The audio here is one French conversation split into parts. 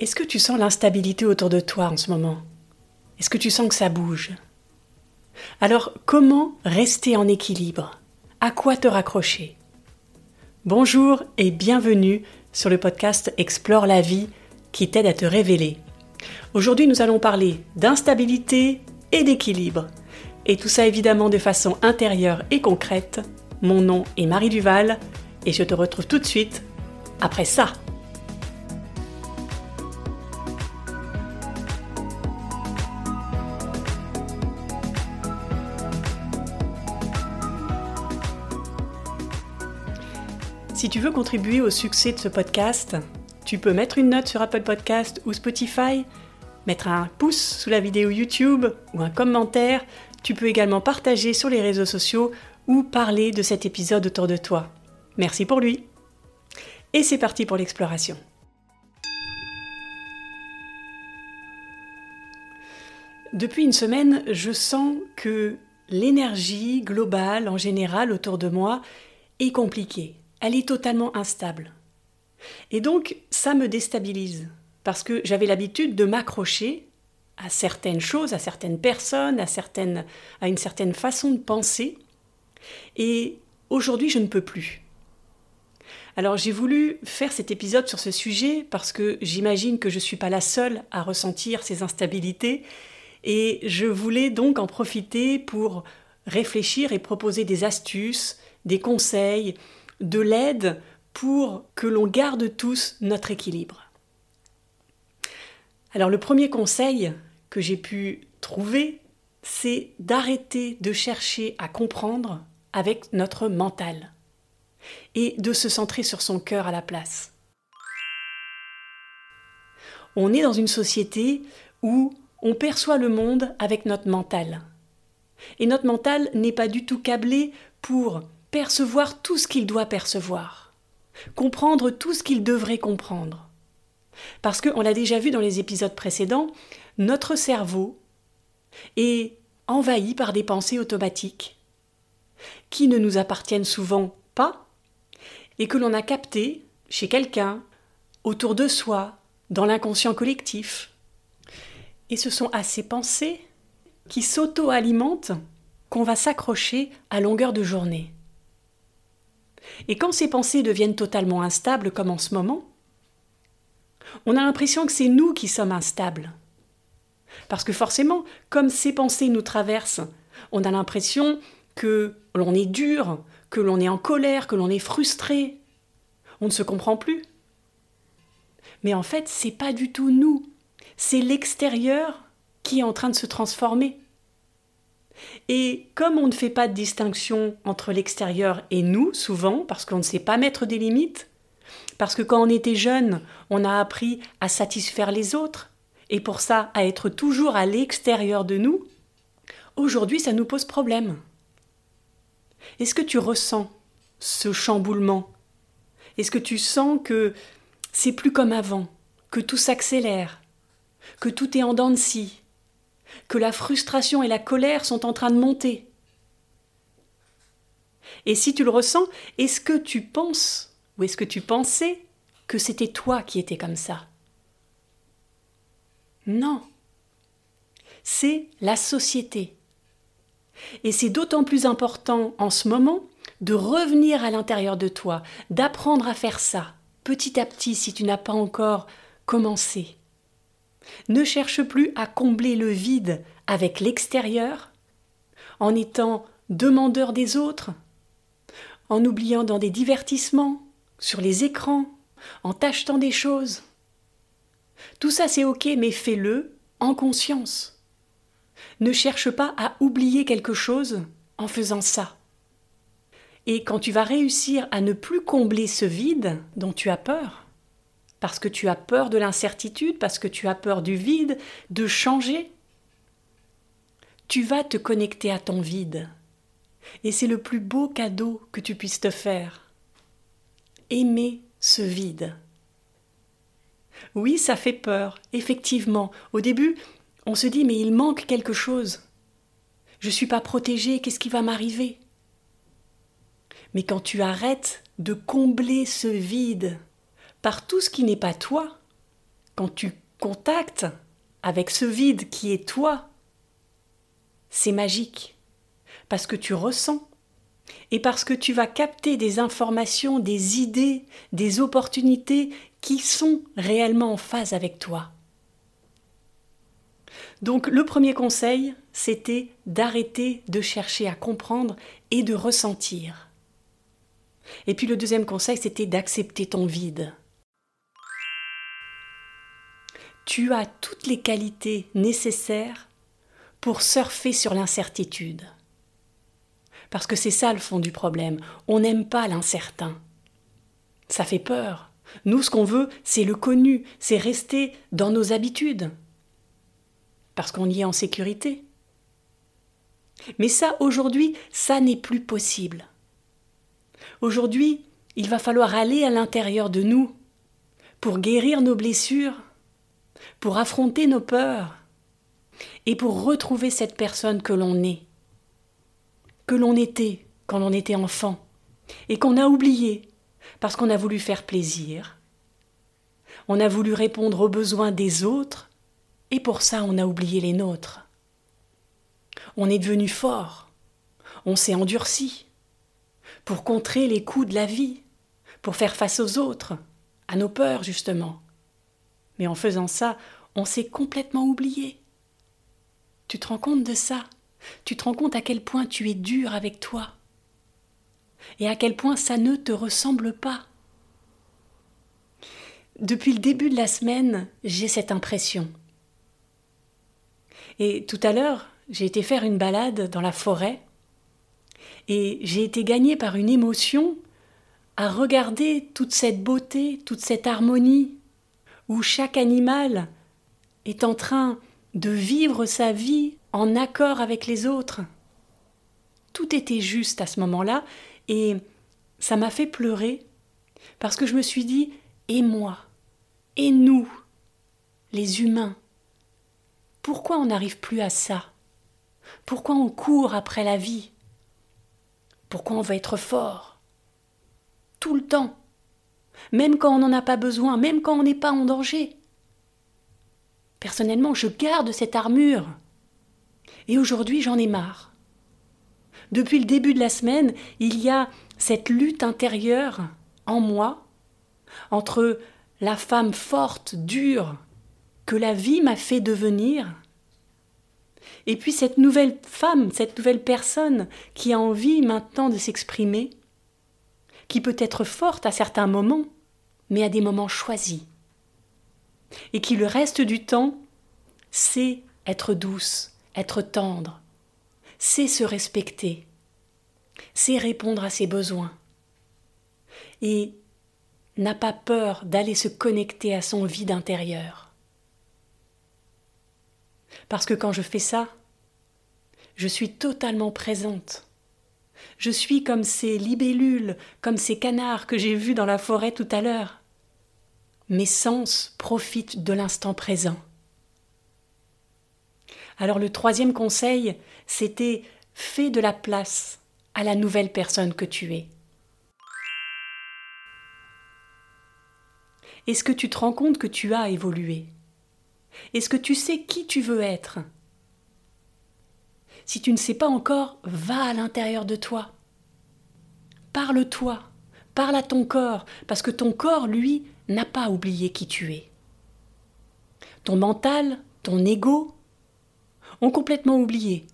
Est-ce que tu sens l'instabilité autour de toi en ce moment? Est-ce que tu sens que ça bouge? Alors comment rester en équilibre? À quoi te raccrocher? Bonjour et bienvenue sur le podcast Explore la vie qui t'aide à te révéler. Aujourd'hui nous allons parler d'instabilité et d'équilibre. Et tout ça évidemment de façon intérieure et concrète. Mon nom est Marie Duval et je te retrouve tout de suite après ça. Si tu veux contribuer au succès de ce podcast, tu peux mettre une note sur Apple Podcast ou Spotify, mettre un pouce sous la vidéo YouTube ou un commentaire. Tu peux également partager sur les réseaux sociaux ou parler de cet épisode autour de toi. Merci pour lui. Et c'est parti pour l'exploration. Depuis une semaine, je sens que l'énergie globale en général autour de moi est compliquée elle est totalement instable. Et donc, ça me déstabilise, parce que j'avais l'habitude de m'accrocher à certaines choses, à certaines personnes, à, certaines, à une certaine façon de penser, et aujourd'hui, je ne peux plus. Alors j'ai voulu faire cet épisode sur ce sujet parce que j'imagine que je ne suis pas la seule à ressentir ces instabilités et je voulais donc en profiter pour réfléchir et proposer des astuces, des conseils, de l'aide pour que l'on garde tous notre équilibre. Alors le premier conseil que j'ai pu trouver, c'est d'arrêter de chercher à comprendre avec notre mental et de se centrer sur son cœur à la place. On est dans une société où on perçoit le monde avec notre mental. Et notre mental n'est pas du tout câblé pour percevoir tout ce qu'il doit percevoir, comprendre tout ce qu'il devrait comprendre. Parce qu'on l'a déjà vu dans les épisodes précédents, notre cerveau est envahi par des pensées automatiques qui ne nous appartiennent souvent pas et que l'on a captées chez quelqu'un, autour de soi, dans l'inconscient collectif. Et ce sont à ces pensées qui s'auto-alimentent qu'on va s'accrocher à longueur de journée. Et quand ces pensées deviennent totalement instables, comme en ce moment, on a l'impression que c'est nous qui sommes instables. Parce que forcément, comme ces pensées nous traversent, on a l'impression que l'on est dur, que l'on est en colère, que l'on est frustré. On ne se comprend plus. Mais en fait, c'est pas du tout nous. C'est l'extérieur qui est en train de se transformer. Et comme on ne fait pas de distinction entre l'extérieur et nous, souvent, parce qu'on ne sait pas mettre des limites, parce que quand on était jeune, on a appris à satisfaire les autres, et pour ça à être toujours à l'extérieur de nous, aujourd'hui ça nous pose problème. Est-ce que tu ressens ce chamboulement? Est-ce que tu sens que c'est plus comme avant, que tout s'accélère, que tout est en dents de scie, que la frustration et la colère sont en train de monter. Et si tu le ressens, est-ce que tu penses ou est-ce que tu pensais que c'était toi qui étais comme ça? Non. C'est la société. Et c'est d'autant plus important en ce moment de revenir à l'intérieur de toi, d'apprendre à faire ça, petit à petit si tu n'as pas encore commencé. Ne cherche plus à combler le vide avec l'extérieur, en étant demandeur des autres, en oubliant dans des divertissements, sur les écrans, en t'achetant des choses. Tout ça c'est ok, mais fais-le en conscience. Ne cherche pas à oublier quelque chose en faisant ça. Et quand tu vas réussir à ne plus combler ce vide dont tu as peur, parce que tu as peur de l'incertitude, parce que tu as peur du vide, de changer, tu vas te connecter à ton vide. Et c'est le plus beau cadeau que tu puisses te faire. Aimer ce vide. Oui, ça fait peur, effectivement. Au début, on se dit mais il manque quelque chose. Je ne suis pas protégé, qu'est-ce qui va m'arriver? Mais quand tu arrêtes de combler ce vide par tout ce qui n'est pas toi, quand tu contactes avec ce vide qui est toi, c'est magique, parce que tu ressens, et parce que tu vas capter des informations, des idées, des opportunités qui sont réellement en phase avec toi. Donc le premier conseil, c'était d'arrêter de chercher à comprendre et de ressentir. Et puis le deuxième conseil, c'était d'accepter ton vide. Tu as toutes les qualités nécessaires pour surfer sur l'incertitude. Parce que c'est ça le fond du problème. On n'aime pas l'incertain. Ça fait peur. Nous, ce qu'on veut, c'est le connu, c'est rester dans nos habitudes. Parce qu'on y est en sécurité. Mais ça, aujourd'hui, ça n'est plus possible. Aujourd'hui, il va falloir aller à l'intérieur de nous pour guérir nos blessures, pour affronter nos peurs et pour retrouver cette personne que l'on est, que l'on était quand l'on était enfant et qu'on a oublié parce qu'on a voulu faire plaisir. On a voulu répondre aux besoins des autres et pour ça on a oublié les nôtres. On est devenu fort, on s'est endurci pour contrer les coups de la vie, pour faire face aux autres, à nos peurs justement. Mais en faisant ça, on s'est complètement oublié. Tu te rends compte de ça? Tu te rends compte à quel point tu es dur avec toi? Et à quel point ça ne te ressemble pas? Depuis le début de la semaine, j'ai cette impression. Et tout à l'heure, j'ai été faire une balade dans la forêt et j'ai été gagnée par une émotion à regarder toute cette beauté, toute cette harmonie, où chaque animal est en train de vivre sa vie en accord avec les autres. Tout était juste à ce moment-là, et ça m'a fait pleurer, parce que je me suis dit, et moi, et nous, les humains, pourquoi on n'arrive plus à ça? Pourquoi on court après la vie? Pourquoi on veut être fort? Tout le temps. Même quand on n'en a pas besoin, même quand on n'est pas en danger. Personnellement, je garde cette armure. Et aujourd'hui, j'en ai marre. Depuis le début de la semaine, il y a cette lutte intérieure en moi entre la femme forte, dure, que la vie m'a fait devenir, et puis cette nouvelle femme, cette nouvelle personne qui a envie maintenant de s'exprimer, qui peut être forte à certains moments, mais à des moments choisis. Et qui le reste du temps sait être douce, être tendre, sait se respecter, sait répondre à ses besoins. Et n'a pas peur d'aller se connecter à son vide intérieur. Parce que quand je fais ça, je suis totalement présente. Je suis comme ces libellules, comme ces canards que j'ai vus dans la forêt tout à l'heure. Mes sens profitent de l'instant présent. Alors le troisième conseil, c'était fais de la place à la nouvelle personne que tu es. Est-ce que tu te rends compte que tu as évolué? Est-ce que tu sais qui tu veux être? Si tu ne sais pas encore, va à l'intérieur de toi. Parle-toi, parle à ton corps, parce que ton corps, lui, n'a pas oublié qui tu es. Ton mental, ton ego, ont complètement oublié.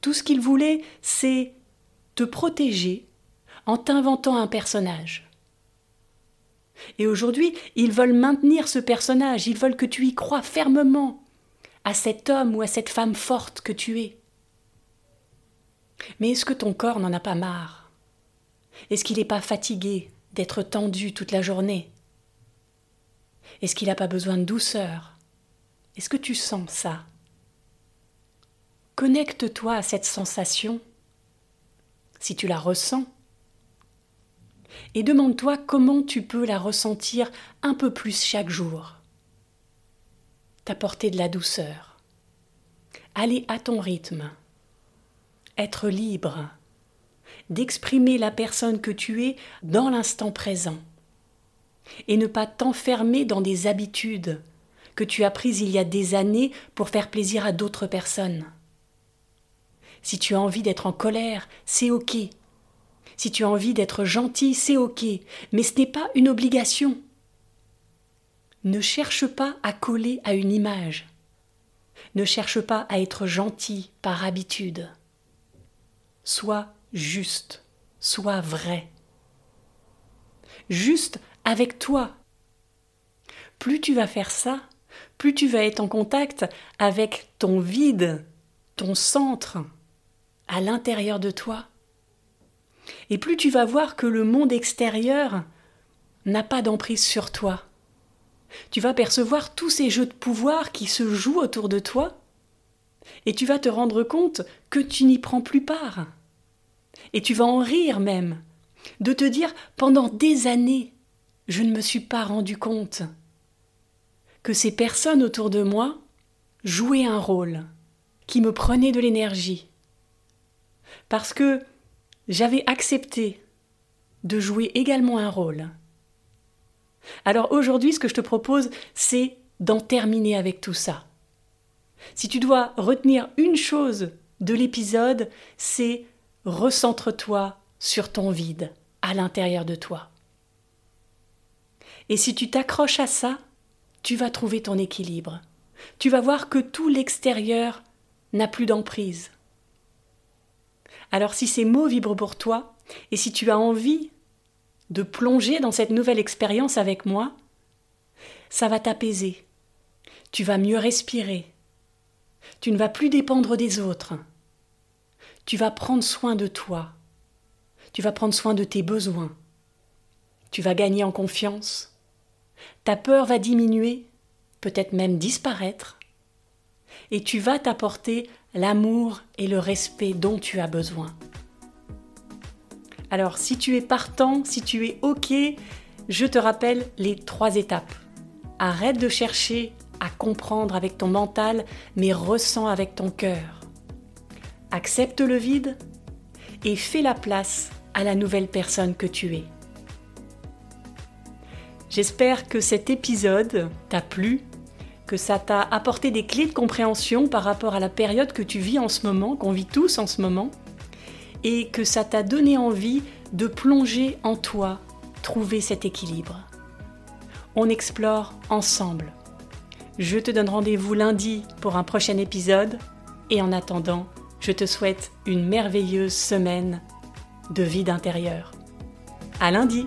Tout ce qu'ils voulaient, c'est te protéger en t'inventant un personnage. Et aujourd'hui, ils veulent maintenir ce personnage, ils veulent que tu y crois fermement à cet homme ou à cette femme forte que tu es. Mais est-ce que ton corps n'en a pas marre? Est-ce qu'il n'est pas fatigué d'être tendu toute la journée? Est-ce qu'il n'a pas besoin de douceur? Est-ce que tu sens ça? Connecte-toi à cette sensation. Si tu la ressens, et demande-toi comment tu peux la ressentir un peu plus chaque jour. T'apporter de la douceur. Aller à ton rythme. Être libre. D'exprimer la personne que tu es dans l'instant présent. et ne pas t'enfermer dans des habitudes que tu as prises il y a des années pour faire plaisir à d'autres personnes. Si tu as envie d'être en colère, c'est OK. Si tu as envie d'être gentil, c'est OK, mais ce n'est pas une obligation. Ne cherche pas à coller à une image. Ne cherche pas à être gentil par habitude. Sois juste, sois vrai. Juste avec toi. Plus tu vas faire ça, plus tu vas être en contact avec ton vide, ton centre, à l'intérieur de toi. Et plus tu vas voir que le monde extérieur n'a pas d'emprise sur toi. Tu vas percevoir tous ces jeux de pouvoir qui se jouent autour de toi, et tu vas te rendre compte que tu n'y prends plus part. Et tu vas en rire même, de te dire pendant des années, je ne me suis pas rendu compte que ces personnes autour de moi jouaient un rôle qui me prenait de l'énergie. Parce que j'avais accepté de jouer également un rôle. Alors aujourd'hui, ce que je te propose, c'est d'en terminer avec tout ça. Si tu dois retenir une chose de l'épisode, c'est recentre-toi sur ton vide à l'intérieur de toi. Et si tu t'accroches à ça, tu vas trouver ton équilibre. Tu vas voir que tout l'extérieur n'a plus d'emprise. Alors si ces mots vibrent pour toi, et si tu as envie de plonger dans cette nouvelle expérience avec moi, ça va t'apaiser. Tu vas mieux respirer. Tu ne vas plus dépendre des autres. Tu vas prendre soin de toi. Tu vas prendre soin de tes besoins. Tu vas gagner en confiance ta peur va diminuer, peut-être même disparaître, et tu vas t'apporter l'amour et le respect dont tu as besoin. Alors si tu es partant, si tu es OK, je te rappelle les trois étapes. Arrête de chercher à comprendre avec ton mental, mais ressens avec ton cœur. Accepte le vide et fais la place à la nouvelle personne que tu es. J'espère que cet épisode t'a plu, que ça t'a apporté des clés de compréhension par rapport à la période que tu vis en ce moment, qu'on vit tous en ce moment, et que ça t'a donné envie de plonger en toi, trouver cet équilibre. On explore ensemble. Je te donne rendez-vous lundi pour un prochain épisode, et en attendant, je te souhaite une merveilleuse semaine de vie d'intérieur. À lundi!